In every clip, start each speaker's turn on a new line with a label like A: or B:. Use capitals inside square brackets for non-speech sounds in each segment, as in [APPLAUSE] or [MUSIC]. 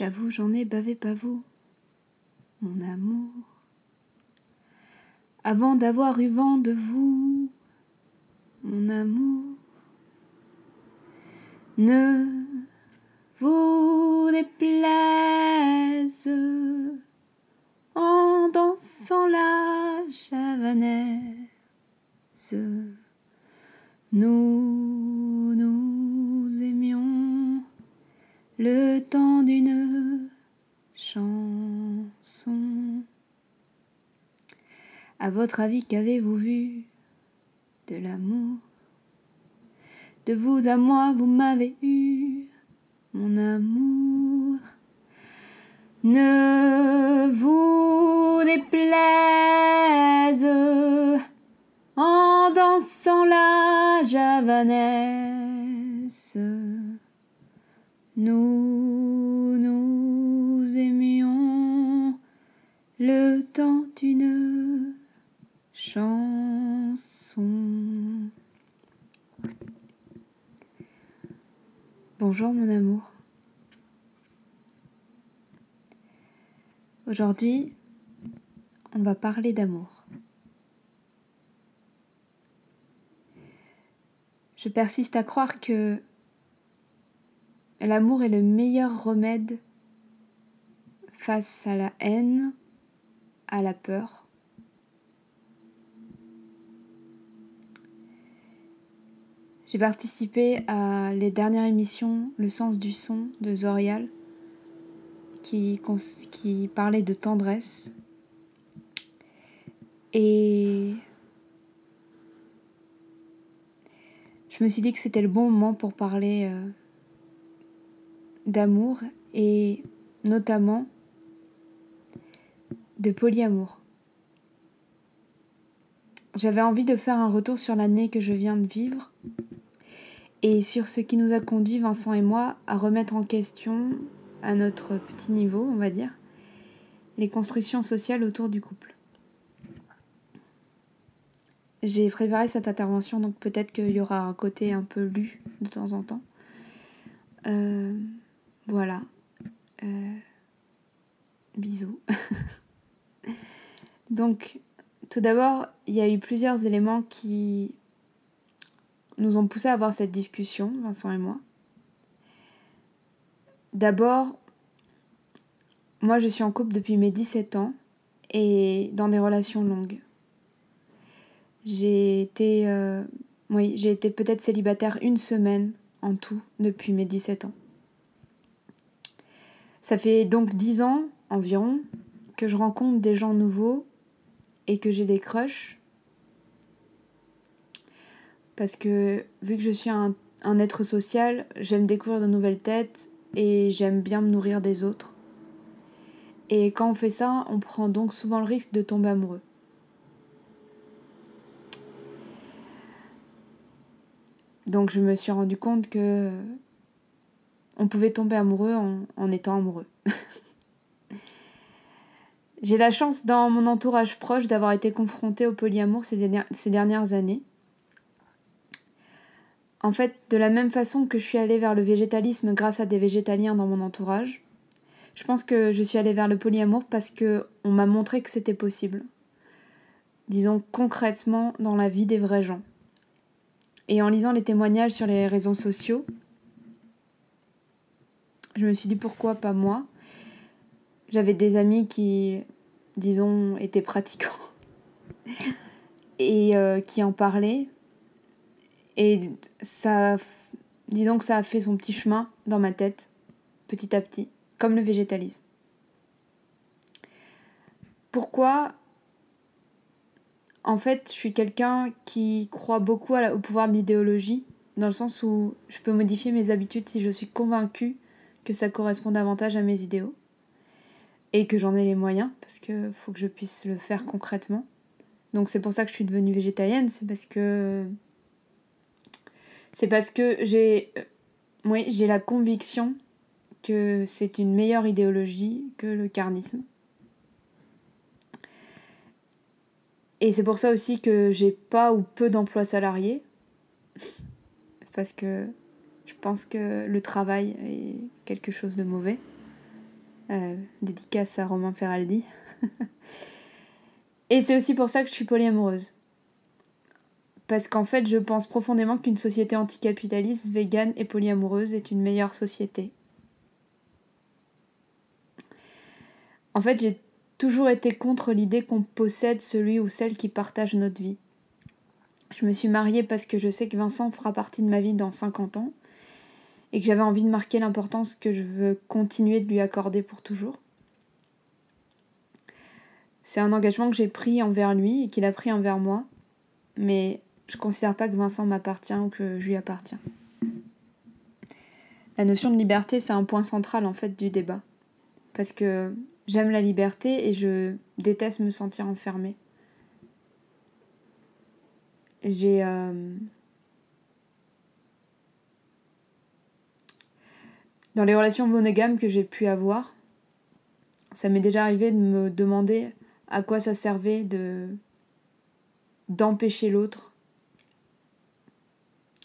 A: J'avoue, j'en ai bavé pas vous, mon amour. Avant d'avoir eu vent de vous, mon amour. Ne vous déplaise en dansant la javanaise. Nous le temps d'une chanson. À votre avis, qu'avez-vous vu de l'amour? De vous à moi, vous m'avez eu, mon amour. Ne vous déplaise en dansant la javanaise. Nous nous aimions le temps d'une chanson. Bonjour mon amour. Aujourd'hui, on va parler d'amour. Je persiste à croire que l'amour est le meilleur remède face à la haine, à la peur. J'ai participé à les dernières émissions Le sens du son de Zorial qui, parlait de tendresse. Et je me suis dit que c'était le bon moment pour parler euh, d'amour et notamment de polyamour. J'avais envie de faire un retour sur l'année que je viens de vivre et sur ce qui nous a conduit, Vincent et moi, à remettre en question, à notre petit niveau, on va dire, les constructions sociales autour du couple. J'ai préparé cette intervention, donc peut-être qu'il y aura un côté un peu lu de temps en temps. Euh, voilà. Euh, bisous. [LAUGHS] donc, tout d'abord, il y a eu plusieurs éléments qui nous ont poussé à avoir cette discussion, Vincent et moi. D'abord, moi je suis en couple depuis mes 17 ans et dans des relations longues. J'ai été, euh, j'ai été peut-être célibataire une semaine en tout depuis mes 17 ans. Ça fait donc 10 ans environ que je rencontre des gens nouveaux et que j'ai des crushs. Parce que vu que je suis un, un être social, j'aime découvrir de nouvelles têtes et j'aime bien me nourrir des autres. Et quand on fait ça, on prend donc souvent le risque de tomber amoureux. Donc je me suis rendu compte que on pouvait tomber amoureux en, étant amoureux. [LAUGHS] J'ai la chance dans mon entourage proche d'avoir été confrontée au polyamour ces, dernières, années. En fait, de la même façon que je suis allée vers le végétalisme grâce à des végétaliens dans mon entourage, je pense que je suis allée vers le polyamour parce que on m'a montré que c'était possible. Disons concrètement dans la vie des vrais gens. Et en lisant les témoignages sur les réseaux sociaux, je me suis dit pourquoi pas moi? J'avais des amis qui, disons, étaient pratiquants [LAUGHS] et euh, qui en parlaient. Et ça, disons que ça a fait son petit chemin dans ma tête, petit à petit, comme le végétalisme. Pourquoi? En fait, je suis quelqu'un qui croit beaucoup au pouvoir de l'idéologie, dans le sens où je peux modifier mes habitudes si je suis convaincue que ça correspond davantage à mes idéaux et que j'en ai les moyens, parce qu'il faut que je puisse le faire concrètement. Donc c'est pour ça que je suis devenue végétalienne, c'est parce que c'est parce que j'ai oui, j'ai la conviction que c'est une meilleure idéologie que le carnisme. Et c'est pour ça aussi que j'ai pas ou peu d'emplois salariés. [LAUGHS] Parce que je pense que le travail est quelque chose de mauvais. Euh, dédicace à Romain Ferraldi. [LAUGHS] Et c'est aussi pour ça que je suis polyamoureuse. Parce qu'en fait, je pense profondément qu'une société anticapitaliste, végane et polyamoureuse est une meilleure société. En fait, j'ai toujours été contre l'idée qu'on possède celui ou celle qui partage notre vie. Je me suis mariée parce que je sais que Vincent fera partie de ma vie dans 50 ans et que j'avais envie de marquer l'importance que je veux continuer de lui accorder pour toujours. C'est un engagement que j'ai pris envers lui et qu'il a pris envers moi, mais je ne considère pas que Vincent m'appartient ou que je lui appartiens. La notion de liberté, c'est un point central en fait du débat. Parce que j'aime la liberté et je déteste me sentir enfermée. J'ai. Euh, Dans les relations monogames que j'ai pu avoir, ça m'est déjà arrivé de me demander à quoi ça servait de d'empêcher l'autre.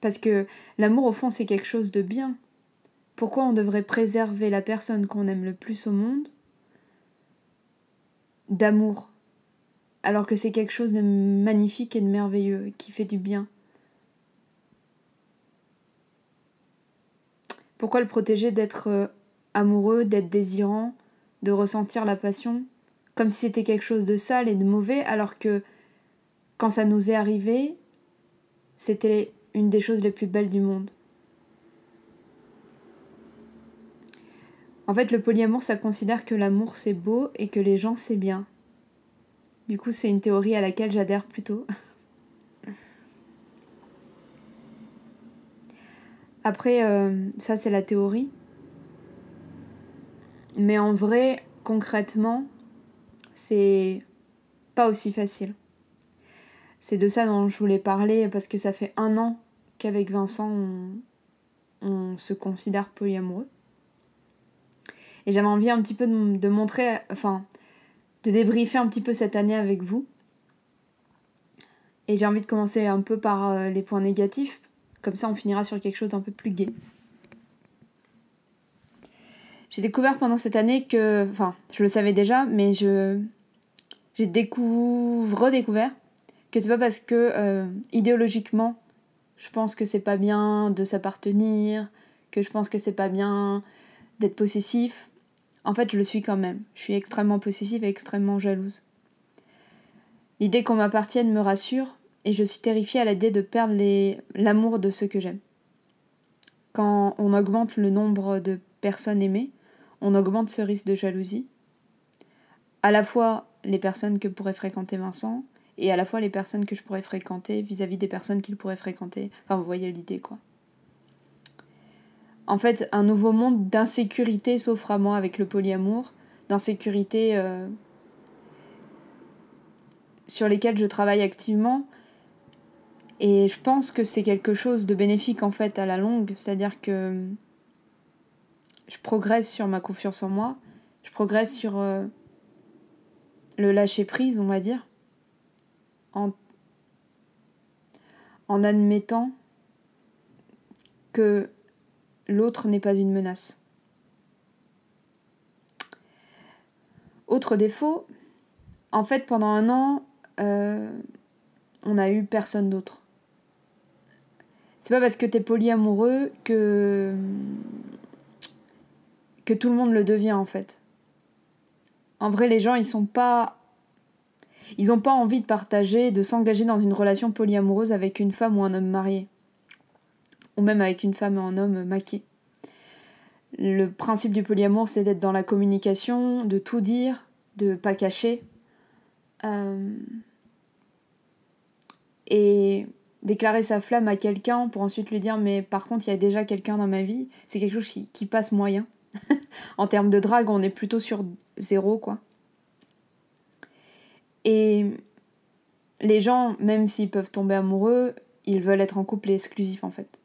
A: Parce que l'amour au fond c'est quelque chose de bien. Pourquoi on devrait préserver la personne qu'on aime le plus au monde d'amour alors que c'est quelque chose de magnifique et de merveilleux qui fait du bien? Pourquoi le protéger d'être euh, amoureux, d'être désirant, de ressentir la passion, comme si c'était quelque chose de sale et de mauvais, alors que quand ça nous est arrivé, c'était une des choses les plus belles du monde. En fait, le polyamour, ça considère que l'amour c'est beau et que les gens c'est bien. Du coup, c'est une théorie à laquelle j'adhère plutôt. [LAUGHS] Après, euh, ça c'est la théorie. Mais en vrai, concrètement, c'est pas aussi facile. C'est de ça dont je voulais parler parce que ça fait un an qu'avec Vincent, on, se considère polyamoureux. Et j'avais envie un petit peu de, montrer, enfin, de débriefer un petit peu cette année avec vous. Et j'ai envie de commencer un peu par euh, les points négatifs comme ça, on finira sur quelque chose d'un peu plus gai. J'ai découvert pendant cette année que, enfin, je le savais déjà, mais je j'ai découvert, redécouvert que c'est pas parce que euh, idéologiquement, je pense que c'est pas bien de s'appartenir, que je pense que c'est pas bien d'être possessif. En fait, je le suis quand même. Je suis extrêmement possessive et extrêmement jalouse. L'idée qu'on m'appartienne me rassure, et je suis terrifiée à l'idée de perdre l'amour de ceux que j'aime. Quand on augmente le nombre de personnes aimées, on augmente ce risque de jalousie. À la fois les personnes que pourrait fréquenter Vincent et à la fois les personnes que je pourrais fréquenter vis-à-vis des personnes qu'il pourrait fréquenter. Enfin, vous voyez l'idée, quoi. En fait, un nouveau monde d'insécurité s'offre à moi avec le polyamour, d'insécurité euh, sur lesquelles je travaille activement, et je pense que c'est quelque chose de bénéfique en fait à la longue, c'est-à-dire que je progresse sur ma confiance en moi, je progresse sur euh, le lâcher prise, on va dire, en, en admettant que l'autre n'est pas une menace. Autre défaut, en fait pendant un an, euh, on n'a eu personne d'autre. C'est pas parce que t'es polyamoureux que. que tout le monde le devient en fait. En vrai, les gens, ils sont pas. Ils ont pas envie de partager, de s'engager dans une relation polyamoureuse avec une femme ou un homme marié. Ou même avec une femme ou un homme maqué. Le principe du polyamour, c'est d'être dans la communication, de tout dire, de pas cacher. Euh, et déclarer sa flamme à quelqu'un pour ensuite lui dire mais par contre il y a déjà quelqu'un dans ma vie, c'est quelque chose qui, passe moyen. [LAUGHS] en termes de drague, on est plutôt sur zéro quoi. Et les gens, même s'ils peuvent tomber amoureux, ils veulent être en couple exclusif en fait.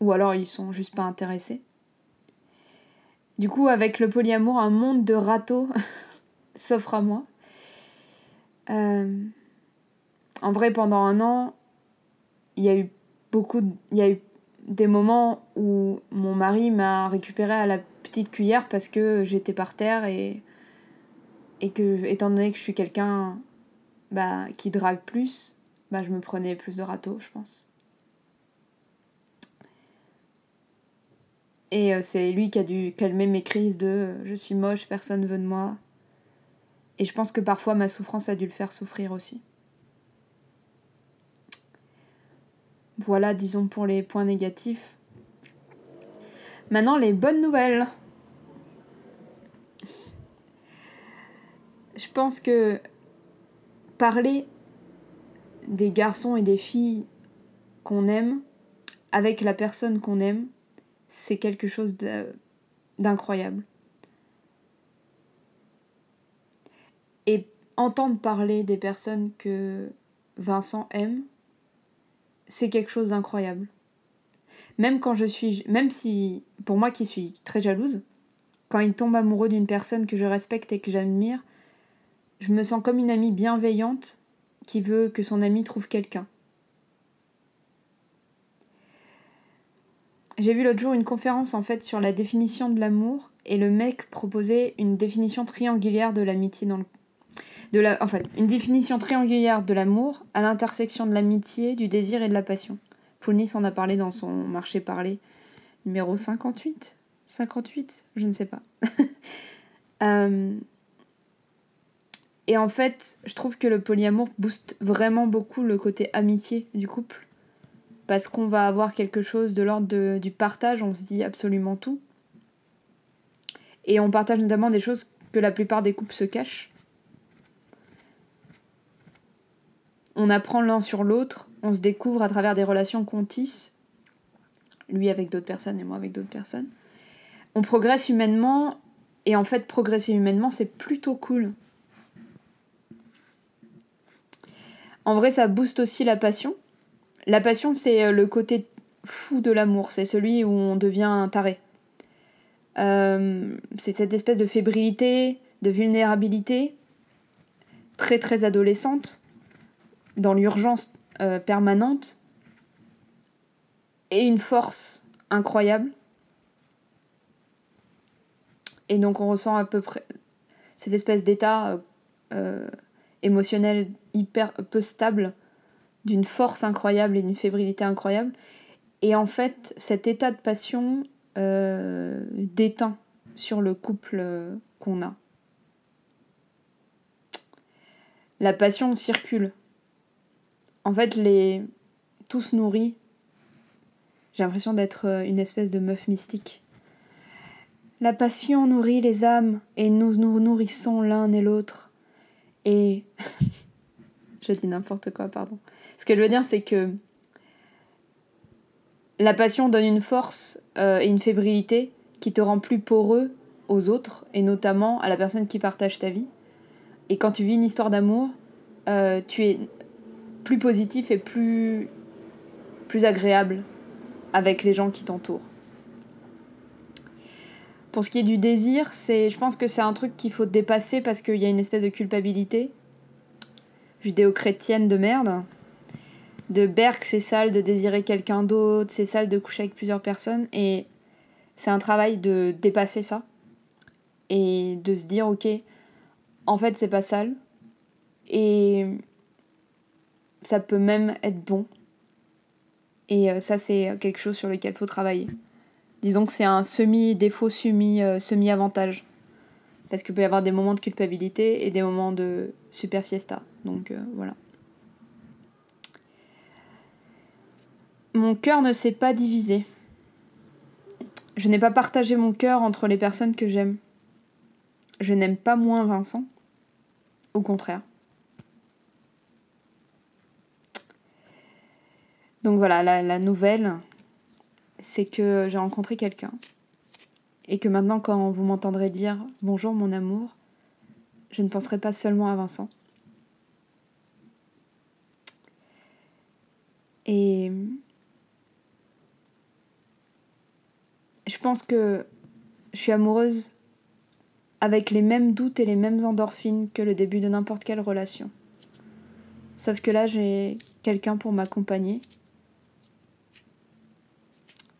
A: Ou alors ils sont juste pas intéressés. Du coup, avec le polyamour, un monde de râteaux [LAUGHS] s'offre à moi. Euh, en vrai, pendant un an, il y a eu beaucoup. Il y a eu des moments où mon mari m'a récupéré à la petite cuillère parce que j'étais par terre et, et que, étant donné que je suis quelqu'un bah, qui drague plus, bah, je me prenais plus de râteaux, je pense. Et euh, c'est lui qui a dû calmer mes crises de je suis moche, personne veut de moi. Et je pense que parfois ma souffrance a dû le faire souffrir aussi. Voilà, disons, pour les points négatifs. Maintenant, les bonnes nouvelles. Je pense que parler des garçons et des filles qu'on aime avec la personne qu'on aime, c'est quelque chose d'incroyable. Et entendre parler des personnes que Vincent aime, c'est quelque chose d'incroyable. Même quand je suis. Même si. Pour moi qui suis très jalouse, quand il tombe amoureux d'une personne que je respecte et que j'admire, je me sens comme une amie bienveillante qui veut que son ami trouve quelqu'un. J'ai vu l'autre jour une conférence en fait sur la définition de l'amour et le mec proposait une définition triangulaire de l'amitié dans le la, enfin, une définition triangulaire de l'amour à l'intersection de l'amitié, du désir et de la passion. Poulnis en a parlé dans son marché parlé numéro 58 58 Je ne sais pas. [LAUGHS] Euh, et en fait, je trouve que le polyamour booste vraiment beaucoup le côté amitié du couple parce qu'on va avoir quelque chose de l'ordre du partage, on se dit absolument tout. Et on partage notamment des choses que la plupart des couples se cachent. On apprend l'un sur l'autre, on se découvre à travers des relations qu'on tisse, lui avec d'autres personnes et moi avec d'autres personnes. On progresse humainement, et en fait, progresser humainement, c'est plutôt cool. En vrai, ça booste aussi la passion, la passion, c'est euh, le côté fou de l'amour, c'est celui où on devient un taré. Euh, c'est cette espèce de fébrilité, de vulnérabilité, très très adolescente, dans l'urgence euh, permanente, et une force incroyable. Et donc on ressent à peu près cette espèce d'état émotionnel hyper peu stable d'une force incroyable et d'une fébrilité incroyable. Et en fait, cet état de passion euh, déteint sur le couple euh, qu'on a. La passion circule. En fait, les tous nourris. J'ai l'impression d'être euh, une espèce de meuf mystique. La passion nourrit les âmes et nous nous nourrissons l'un et l'autre. Et [LAUGHS] je dis n'importe quoi, pardon. Ce que je veux dire, c'est que la passion donne une force euh, et une fébrilité qui te rend plus poreux aux autres, et notamment à la personne qui partage ta vie. Et quand tu vis une histoire d'amour, euh, tu es plus positif et plus, plus agréable avec les gens qui t'entourent. Pour ce qui est du désir, c'est, je pense que c'est un truc qu'il faut dépasser parce qu'il y a une espèce de culpabilité judéo-chrétienne de merde de Berk, c'est sale de désirer quelqu'un d'autre, c'est sale de coucher avec plusieurs personnes. Et c'est un travail de dépasser ça. Et de se dire, ok, en fait, c'est pas sale. Et ça peut même être bon. Et euh, ça, c'est quelque chose sur lequel il faut travailler. Disons que c'est un semi-défaut, euh, semi-avantage. Parce qu'il peut y avoir des moments de culpabilité et des moments de super fiesta. Donc euh, voilà. Mon cœur ne s'est pas divisé. Je n'ai pas partagé mon cœur entre les personnes que j'aime. Je n'aime pas moins Vincent. Au contraire. Donc voilà, la, nouvelle, c'est que j'ai rencontré quelqu'un. Et que maintenant, quand vous m'entendrez dire bonjour mon amour, je ne penserai pas seulement à Vincent. Et je pense que je suis amoureuse avec les mêmes doutes et les mêmes endorphines que le début de n'importe quelle relation. Sauf que là, j'ai quelqu'un pour m'accompagner.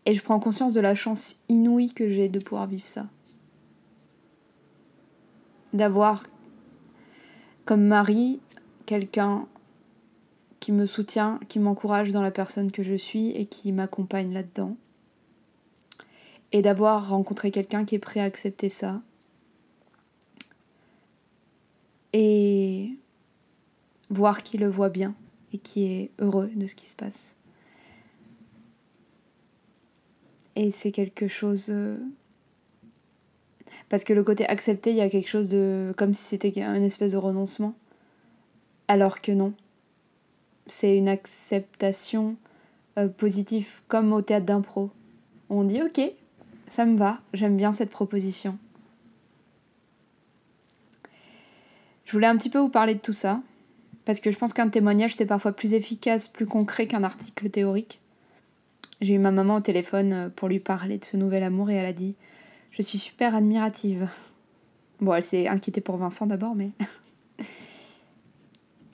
A: Et je prends conscience de la chance inouïe que j'ai de pouvoir vivre ça. d'avoir comme mari quelqu'un qui me soutient, qui m'encourage dans la personne que je suis et qui m'accompagne là-dedans. Et d'avoir rencontré quelqu'un qui est prêt à accepter ça. Et voir qu'il le voit bien et qui est heureux de ce qui se passe. Et c'est quelque chose... Euh, parce que le côté accepté, il y a quelque chose de... comme si c'était une espèce de renoncement. Alors que non c'est une acceptation euh, positive, comme au théâtre d'impro. On dit ok, ça me va, j'aime bien cette proposition. Je voulais un petit peu vous parler de tout ça, parce que je pense qu'un témoignage c'est parfois plus efficace, plus concret qu'un article théorique. J'ai eu ma maman au téléphone euh, pour lui parler de ce nouvel amour et elle a dit Je suis super admirative. Bon, elle s'est inquiétée pour Vincent d'abord, mais. [LAUGHS]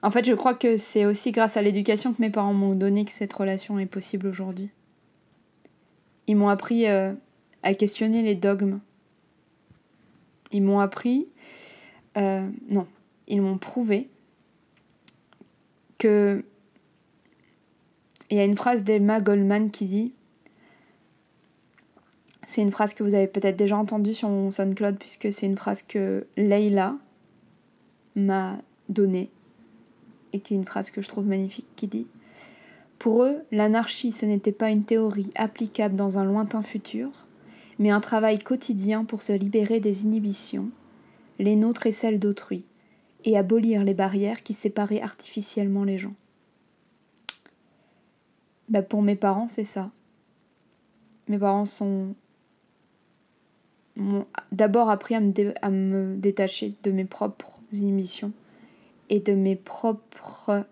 A: En fait, je crois que c'est aussi grâce à l'éducation que mes parents m'ont donné que cette relation est possible aujourd'hui. Ils m'ont appris euh, à questionner les dogmes. Ils m'ont appris... Euh, non, ils m'ont prouvé que... Il y a une phrase d'Emma Goldman qui dit... C'est une phrase que vous avez peut-être déjà entendue sur mon SoundCloud puisque c'est une phrase que Leila m'a donnée et qui est une phrase que je trouve magnifique, qui dit Pour eux, l'anarchie, ce n'était pas une théorie applicable dans un lointain futur, mais un travail quotidien pour se libérer des inhibitions, les nôtres et celles d'autrui, et abolir les barrières qui séparaient artificiellement les gens. Ben pour mes parents, c'est ça. Mes parents sont m'ont d'abord appris à me détacher de mes propres inhibitions et de mes propres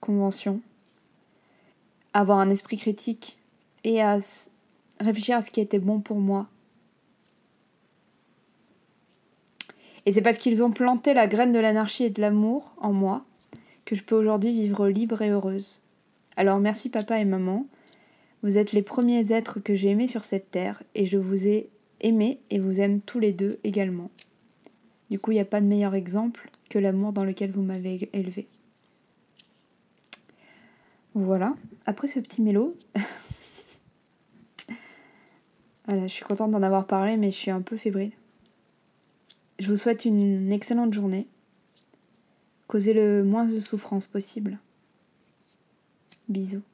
A: conventions, avoir un esprit critique et à réfléchir à ce qui était bon pour moi. Et c'est parce qu'ils ont planté la graine de l'anarchie et de l'amour en moi que je peux aujourd'hui vivre libre et heureuse. Alors merci papa et maman, vous êtes les premiers êtres que j'ai aimés sur cette terre et je vous ai aimé et vous aime tous les deux également. Du coup, il n'y a pas de meilleur exemple que l'amour dans lequel vous m'avez élevé. Voilà, après ce petit mélo, [LAUGHS] voilà, je suis contente d'en avoir parlé, mais je suis un peu fébrile. Je vous souhaite une excellente journée. Causez le moins de souffrance possible. Bisous.